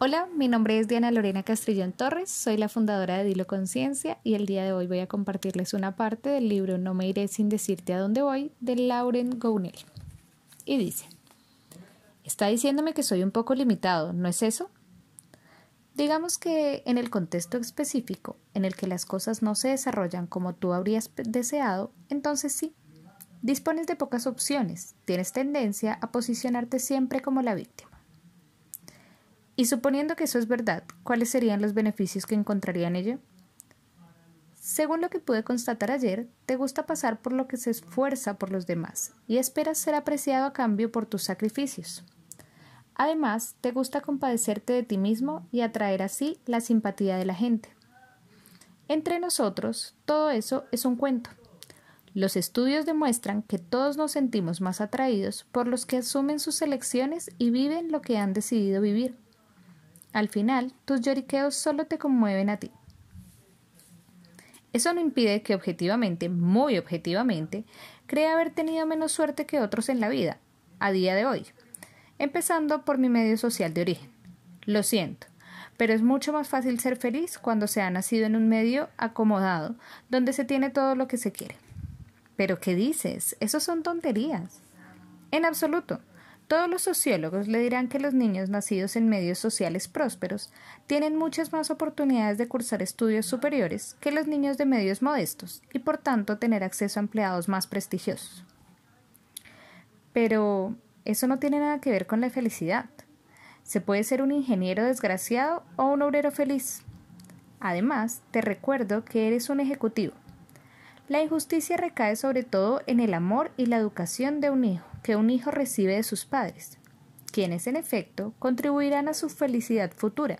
Hola, mi nombre es Diana Lorena Castrillón Torres, soy la fundadora de Dilo Conciencia y el día de hoy voy a compartirles una parte del libro No me iré sin decirte a dónde voy de Lauren Gounel. Y dice, está diciéndome que soy un poco limitado, ¿no es eso? Digamos que en el contexto específico en el que las cosas no se desarrollan como tú habrías deseado, entonces sí. Dispones de pocas opciones, tienes tendencia a posicionarte siempre como la víctima. Y suponiendo que eso es verdad, ¿cuáles serían los beneficios que encontraría en ello? Según lo que pude constatar ayer, te gusta pasar por lo que se esfuerza por los demás y esperas ser apreciado a cambio por tus sacrificios. Además, te gusta compadecerte de ti mismo y atraer así la simpatía de la gente. Entre nosotros, todo eso es un cuento. Los estudios demuestran que todos nos sentimos más atraídos por los que asumen sus elecciones y viven lo que han decidido vivir. Al final, tus lloriqueos solo te conmueven a ti. Eso no impide que objetivamente, muy objetivamente, crea haber tenido menos suerte que otros en la vida, a día de hoy, empezando por mi medio social de origen. Lo siento, pero es mucho más fácil ser feliz cuando se ha nacido en un medio acomodado, donde se tiene todo lo que se quiere. Pero ¿qué dices? Eso son tonterías. En absoluto. Todos los sociólogos le dirán que los niños nacidos en medios sociales prósperos tienen muchas más oportunidades de cursar estudios superiores que los niños de medios modestos y por tanto tener acceso a empleados más prestigiosos. Pero eso no tiene nada que ver con la felicidad. Se puede ser un ingeniero desgraciado o un obrero feliz. Además, te recuerdo que eres un ejecutivo. La injusticia recae sobre todo en el amor y la educación de un hijo que un hijo recibe de sus padres, quienes en efecto contribuirán a su felicidad futura.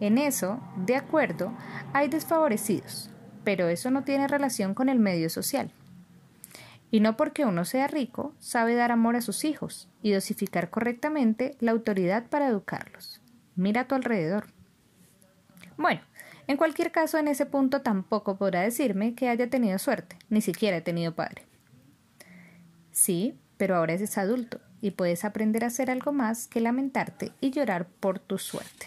En eso, de acuerdo, hay desfavorecidos, pero eso no tiene relación con el medio social. Y no porque uno sea rico, sabe dar amor a sus hijos y dosificar correctamente la autoridad para educarlos. Mira a tu alrededor. Bueno, en cualquier caso, en ese punto tampoco podrá decirme que haya tenido suerte, ni siquiera he tenido padre. Sí, pero ahora eres adulto y puedes aprender a hacer algo más que lamentarte y llorar por tu suerte.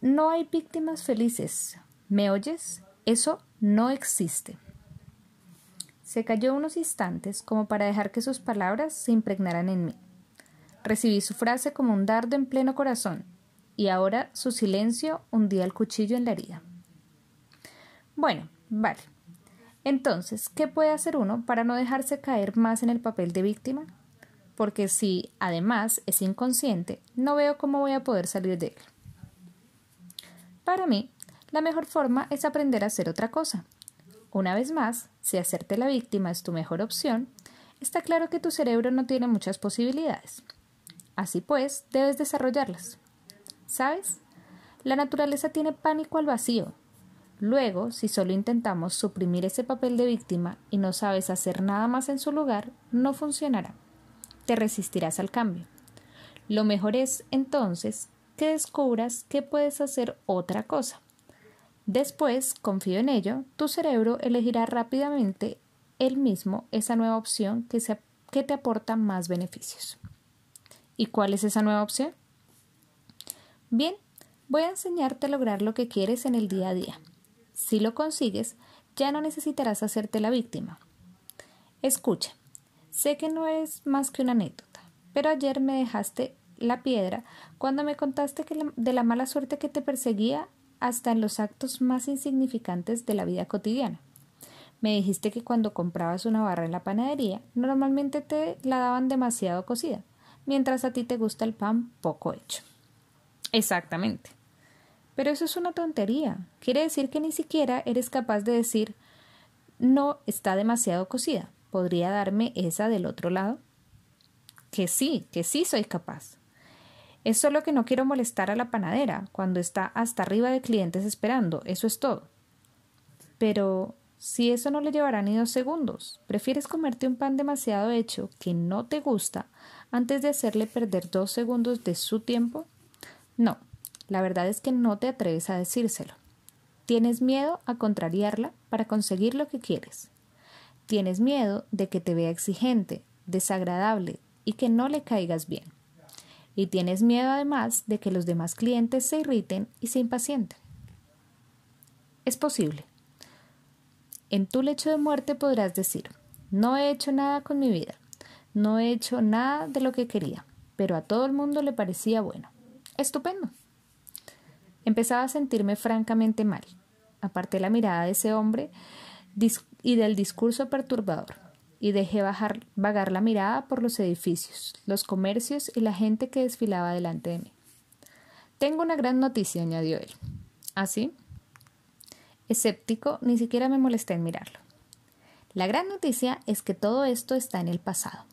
No hay víctimas felices. ¿Me oyes? Eso no existe. Se calló unos instantes como para dejar que sus palabras se impregnaran en mí. Recibí su frase como un dardo en pleno corazón, y ahora su silencio hundía el cuchillo en la herida. Bueno, vale, entonces, ¿qué puede hacer uno para no dejarse caer más en el papel de víctima? Porque si, además, es inconsciente, no veo cómo voy a poder salir de él. Para mí, la mejor forma es aprender a hacer otra cosa. Una vez más, si hacerte la víctima es tu mejor opción, está claro que tu cerebro no tiene muchas posibilidades. Así pues, debes desarrollarlas. ¿Sabes? La naturaleza tiene pánico al vacío, Luego, si solo intentamos suprimir ese papel de víctima y no sabes hacer nada más en su lugar, no funcionará. Te resistirás al cambio. Lo mejor es, entonces, que descubras que puedes hacer otra cosa. Después, confío en ello, tu cerebro elegirá rápidamente él mismo esa nueva opción que, que te aporta más beneficios. ¿Y cuál es esa nueva opción? Bien, voy a enseñarte a lograr lo que quieres en el día a día. Si lo consigues, ya no necesitarás hacerte la víctima. Escucha, sé que no es más que una anécdota, pero ayer me dejaste la piedra cuando me contaste que de la mala suerte que te perseguía hasta en los actos más insignificantes de la vida cotidiana. Me dijiste que cuando comprabas una barra en la panadería, normalmente te la daban demasiado cocida, mientras a ti te gusta el pan poco hecho. Exactamente. Pero eso es una tontería. Quiere decir que ni siquiera eres capaz de decir no está demasiado cocida. ¿Podría darme esa del otro lado? Que sí, que sí soy capaz. Es solo que no quiero molestar a la panadera cuando está hasta arriba de clientes esperando. Eso es todo. Pero si eso no le llevará ni dos segundos, ¿prefieres comerte un pan demasiado hecho que no te gusta antes de hacerle perder dos segundos de su tiempo? No, la verdad es que no te atreves a decírselo. Tienes miedo a contrariarla para conseguir lo que quieres. Tienes miedo de que te vea exigente, desagradable, y que no le caigas bien. Y tienes miedo además de que los demás clientes se irriten y se impacienten. Es posible. En tu lecho de muerte podrás decir, no he hecho nada con mi vida, no he hecho nada de lo que quería, pero a todo el mundo le parecía bueno. Estupendo. Empezaba a sentirme francamente mal. Aparté la mirada de ese hombre y del discurso perturbador, y dejé bajar, vagar la mirada por los edificios, los comercios y la gente que desfilaba delante de mí. Tengo una gran noticia, añadió él. ¿Así? ¿Ah, Escéptico, ni siquiera me molesté en mirarlo. La gran noticia es que todo esto está en el pasado.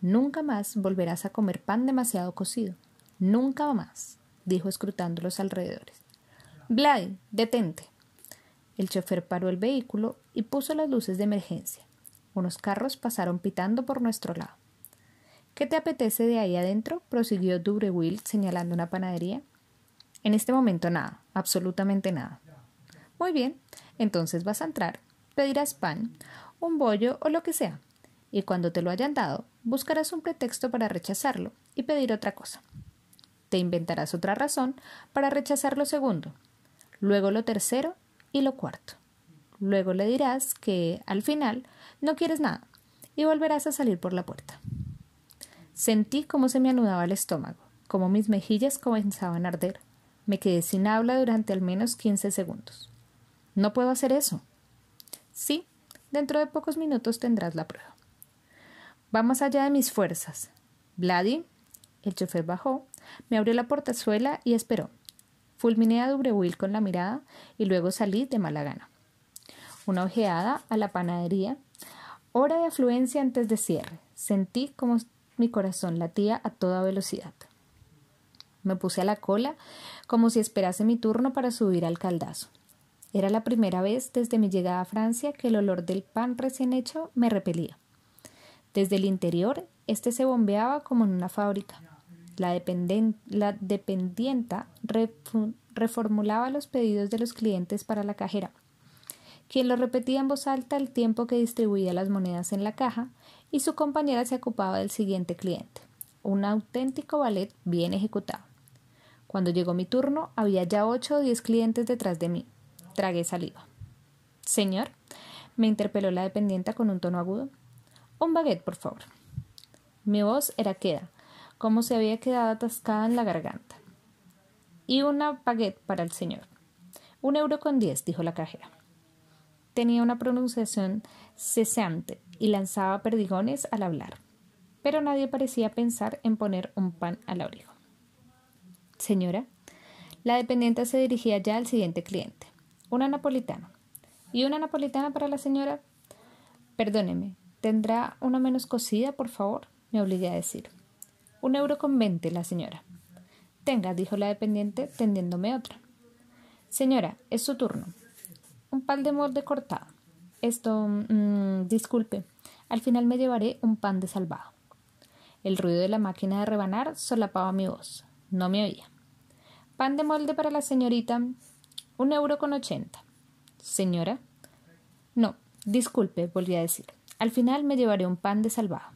Nunca más volverás a comer pan demasiado cocido. Nunca más, dijo escrutando los alrededores. Blay, detente. El chofer paró el vehículo y puso las luces de emergencia. Unos carros pasaron pitando por nuestro lado. ¿Qué te apetece de ahí adentro? prosiguió Dubreuil señalando una panadería. En este momento nada, absolutamente nada. Muy bien, entonces vas a entrar, pedirás pan, un bollo o lo que sea, y cuando te lo hayan dado, buscarás un pretexto para rechazarlo y pedir otra cosa. Te inventarás otra razón para rechazar lo segundo, luego lo tercero y lo cuarto. Luego le dirás que, al final, no quieres nada y volverás a salir por la puerta. Sentí cómo se me anudaba el estómago, cómo mis mejillas comenzaban a arder. Me quedé sin habla durante al menos quince segundos. No puedo hacer eso. Sí, dentro de pocos minutos tendrás la prueba. Vamos allá de mis fuerzas. Vladi, el chofer bajó, me abrió la portazuela y esperó. Fulminé a Dubreuil con la mirada y luego salí de mala gana. Una ojeada a la panadería. Hora de afluencia antes de cierre. Sentí como mi corazón latía a toda velocidad. Me puse a la cola como si esperase mi turno para subir al caldazo. Era la primera vez desde mi llegada a Francia que el olor del pan recién hecho me repelía. Desde el interior, este se bombeaba como en una fábrica. La, dependienta reformulaba los pedidos de los clientes para la cajera, quien lo repetía en voz alta el tiempo que distribuía las monedas en la caja, y su compañera se ocupaba del siguiente cliente, un auténtico ballet bien ejecutado. Cuando llegó mi turno, había ya ocho o diez clientes detrás de mí. Tragué saliva. Señor, me interpeló la dependienta con un tono agudo. Un baguette, por favor. Mi voz era queda, como se había quedado atascada en la garganta. Y una baguette para el señor. Un euro con diez, dijo la cajera. Tenía una pronunciación cesante y lanzaba perdigones al hablar, pero nadie parecía pensar en poner un pan al abrigo. Señora, la dependiente se dirigía ya al siguiente cliente. Una napolitana. ¿Y una napolitana para la señora? Perdóneme, ¿tendrá una menos cocida, por favor? me obligué a decir. Un euro con veinte, la señora. Tenga, dijo la dependiente, tendiéndome otra. Señora, es su turno. Un pan de molde cortado. Esto, mmm, disculpe, al final me llevaré un pan de salvado. El ruido de la máquina de rebanar solapaba mi voz. No me oía. Pan de molde para la señorita. Un euro con ochenta. Señora. No, disculpe, volví a decir. Al final me llevaré un pan de salvado.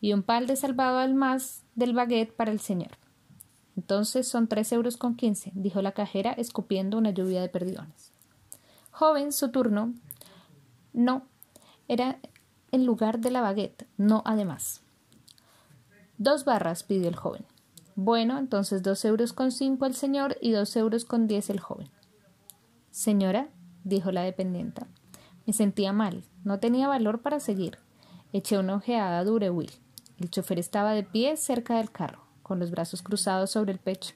Y un pan de salvado al más del baguette para el señor. Entonces son tres euros con quince, dijo la cajera, escupiendo una lluvia de perdigones. Joven, su turno. No, era en lugar de la baguette, no además. Dos barras, pidió el joven. Bueno, entonces dos euros con cinco el señor y dos euros con diez el joven. Señora, dijo la dependienta, me sentía mal, no tenía valor para seguir. Eché una ojeada a Durewill. El chofer estaba de pie cerca del carro, con los brazos cruzados sobre el pecho.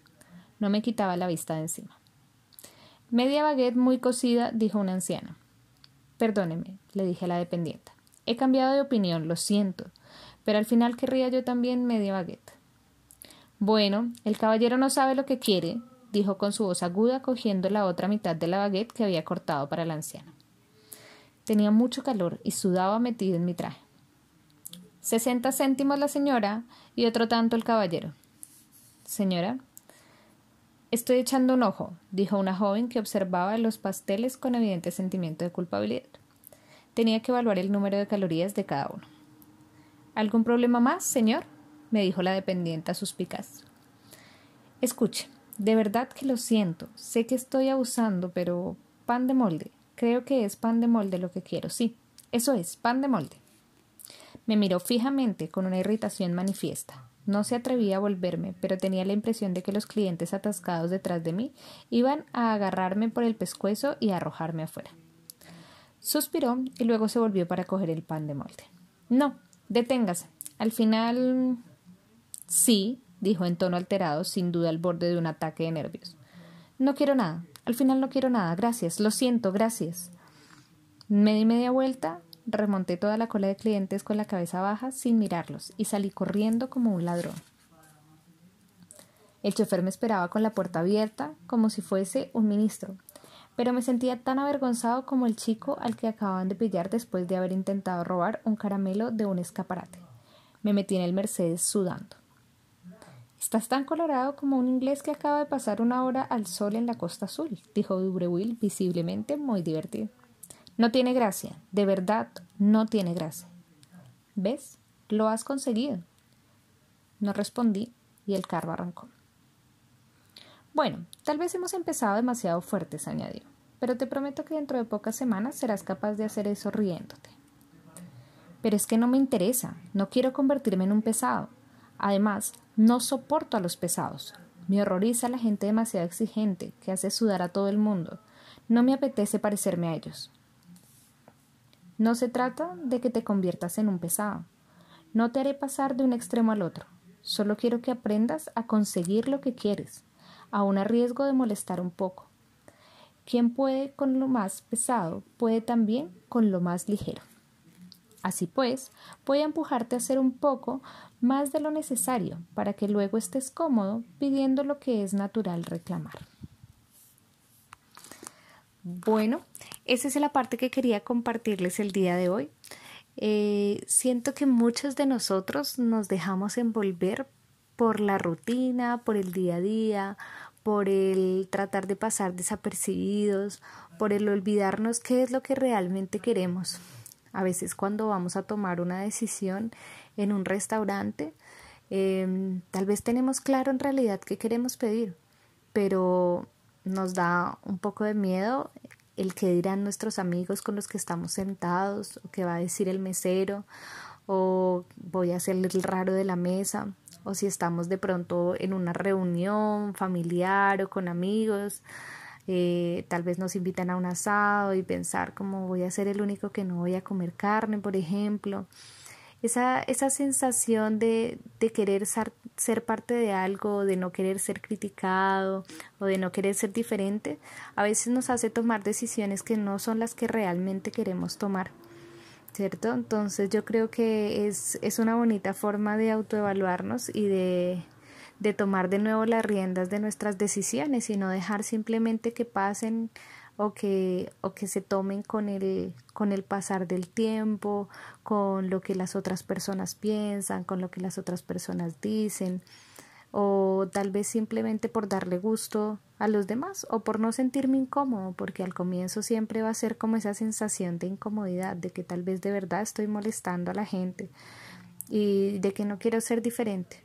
No me quitaba la vista de encima. Media baguette muy cocida, dijo una anciana. Perdóneme, le dije a la dependienta. He cambiado de opinión, lo siento, pero al final querría yo también media baguette. Bueno, el caballero no sabe lo que quiere, dijo con su voz aguda, cogiendo la otra mitad de la baguette que había cortado para la anciana. Tenía mucho calor y sudaba metido en mi traje. Sesenta céntimos la señora y otro tanto el caballero. Señora, estoy echando un ojo, dijo una joven que observaba los pasteles con evidente sentimiento de culpabilidad. Tenía que evaluar el número de calorías de cada uno. ¿Algún problema más, señor? me dijo la dependienta suspicaz. Escuche, de verdad que lo siento. Sé que estoy abusando, pero pan de molde. Creo que es pan de molde lo que quiero. Sí, eso es, pan de molde. Me miró fijamente con una irritación manifiesta. No se atrevía a volverme, pero tenía la impresión de que los clientes atascados detrás de mí iban a agarrarme por el pescuezo y a arrojarme afuera. Suspiró y luego se volvió para coger el pan de molde. No, deténgase. Al final. Sí, dijo en tono alterado, sin duda al borde de un ataque de nervios. No quiero nada. Al final no quiero nada. Gracias. Lo siento. Gracias. Me di media vuelta, remonté toda la cola de clientes con la cabeza baja sin mirarlos y salí corriendo como un ladrón. El chofer me esperaba con la puerta abierta como si fuese un ministro, pero me sentía tan avergonzado como el chico al que acababan de pillar después de haber intentado robar un caramelo de un escaparate. Me metí en el Mercedes sudando. Estás tan colorado como un inglés que acaba de pasar una hora al sol en la costa azul, dijo Dubreuil visiblemente muy divertido. No tiene gracia, de verdad no tiene gracia. ¿Ves? Lo has conseguido. No respondí y el carro arrancó. Bueno, tal vez hemos empezado demasiado fuertes, añadió, pero te prometo que dentro de pocas semanas serás capaz de hacer eso riéndote. Pero es que no me interesa, no quiero convertirme en un pesado. Además, no soporto a los pesados. Me horroriza la gente demasiado exigente, que hace sudar a todo el mundo. No me apetece parecerme a ellos. No se trata de que te conviertas en un pesado. No te haré pasar de un extremo al otro. Solo quiero que aprendas a conseguir lo que quieres, aun a riesgo de molestar un poco. Quien puede con lo más pesado puede también con lo más ligero. Así pues, voy a empujarte a hacer un poco más de lo necesario para que luego estés cómodo pidiendo lo que es natural reclamar. Bueno, esa es la parte que quería compartirles el día de hoy. Eh, siento que muchos de nosotros nos dejamos envolver por la rutina, por el día a día, por el tratar de pasar desapercibidos, por el olvidarnos qué es lo que realmente queremos. A veces cuando vamos a tomar una decisión en un restaurante, em, tal vez tenemos claro en realidad qué queremos pedir, pero nos da un poco de miedo el que dirán nuestros amigos con los que estamos sentados, o qué va a decir el mesero, o voy a ser el raro de la mesa, o si estamos de pronto en una reunión familiar o con amigos, eh, tal vez nos invitan a un asado y pensar como voy a ser el único que no voy a comer carne, por ejemplo esa, esa sensación de, de querer ser, ser, parte de algo, de no querer ser criticado o de no querer ser diferente, a veces nos hace tomar decisiones que no son las que realmente queremos tomar. ¿Cierto? Entonces yo creo que es, es una bonita forma de autoevaluarnos y de, de tomar de nuevo las riendas de nuestras decisiones y no dejar simplemente que pasen o que, o que se tomen con el, con el pasar del tiempo, con lo que las otras personas piensan, con lo que las otras personas dicen, o tal vez simplemente por darle gusto a los demás o por no sentirme incómodo, porque al comienzo siempre va a ser como esa sensación de incomodidad, de que tal vez de verdad estoy molestando a la gente y de que no quiero ser diferente.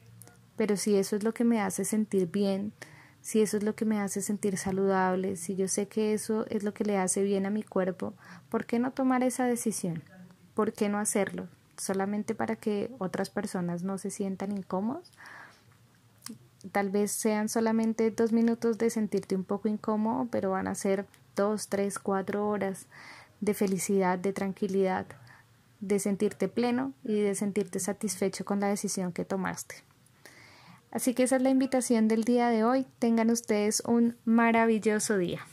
Pero si eso es lo que me hace sentir bien, si eso es lo que me hace sentir saludable, si yo sé que eso es lo que le hace bien a mi cuerpo, ¿por qué no tomar esa decisión? ¿Por qué no hacerlo? ¿Solamente para que otras personas no se sientan incómodos? Tal vez sean solamente dos minutos de sentirte un poco incómodo, pero van a ser dos, tres, cuatro horas de felicidad, de tranquilidad, de sentirte pleno y de sentirte satisfecho con la decisión que tomaste. Así que esa es la invitación del día de hoy. Tengan ustedes un maravilloso día.